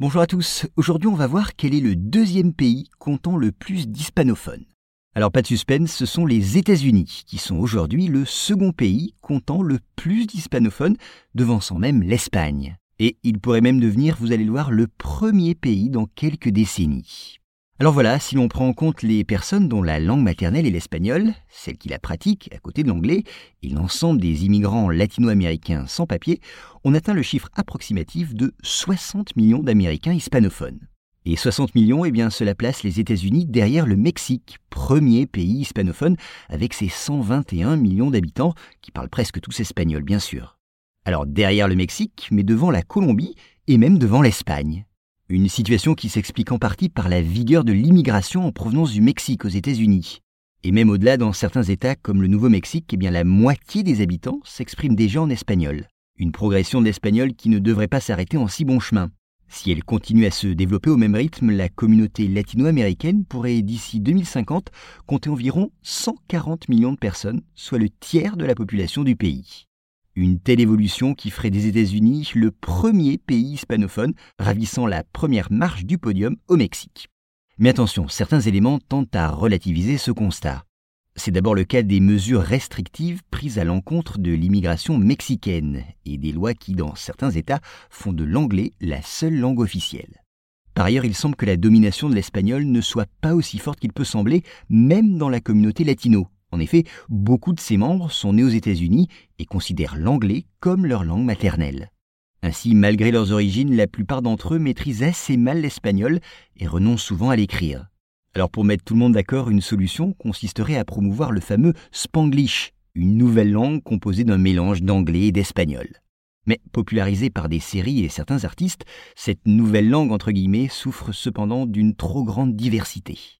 Bonjour à tous, aujourd'hui on va voir quel est le deuxième pays comptant le plus d'hispanophones. Alors pas de suspense, ce sont les États-Unis qui sont aujourd'hui le second pays comptant le plus d'hispanophones, devançant même l'Espagne. Et il pourrait même devenir, vous allez le voir, le premier pays dans quelques décennies. Alors voilà, si l'on prend en compte les personnes dont la langue maternelle est l'espagnol, celle qui la pratiquent à côté de l'anglais, et l'ensemble des immigrants latino-américains sans papier, on atteint le chiffre approximatif de 60 millions d'Américains hispanophones. Et 60 millions, eh bien, cela place les États-Unis derrière le Mexique, premier pays hispanophone, avec ses 121 millions d'habitants, qui parlent presque tous espagnol, bien sûr. Alors derrière le Mexique, mais devant la Colombie, et même devant l'Espagne. Une situation qui s'explique en partie par la vigueur de l'immigration en provenance du Mexique aux États-Unis. Et même au-delà, dans certains États comme le Nouveau-Mexique, eh bien la moitié des habitants s'expriment déjà en espagnol. Une progression de l'espagnol qui ne devrait pas s'arrêter en si bon chemin. Si elle continue à se développer au même rythme, la communauté latino-américaine pourrait d'ici 2050 compter environ 140 millions de personnes, soit le tiers de la population du pays. Une telle évolution qui ferait des États-Unis le premier pays hispanophone, ravissant la première marche du podium au Mexique. Mais attention, certains éléments tentent à relativiser ce constat. C'est d'abord le cas des mesures restrictives prises à l'encontre de l'immigration mexicaine et des lois qui, dans certains États, font de l'anglais la seule langue officielle. Par ailleurs, il semble que la domination de l'espagnol ne soit pas aussi forte qu'il peut sembler, même dans la communauté latino, en effet, beaucoup de ses membres sont nés aux États-Unis et considèrent l'anglais comme leur langue maternelle. Ainsi, malgré leurs origines, la plupart d'entre eux maîtrisent assez mal l'espagnol et renoncent souvent à l'écrire. Alors pour mettre tout le monde d'accord, une solution consisterait à promouvoir le fameux Spanglish, une nouvelle langue composée d'un mélange d'anglais et d'espagnol. Mais popularisée par des séries et certains artistes, cette nouvelle langue entre guillemets souffre cependant d'une trop grande diversité.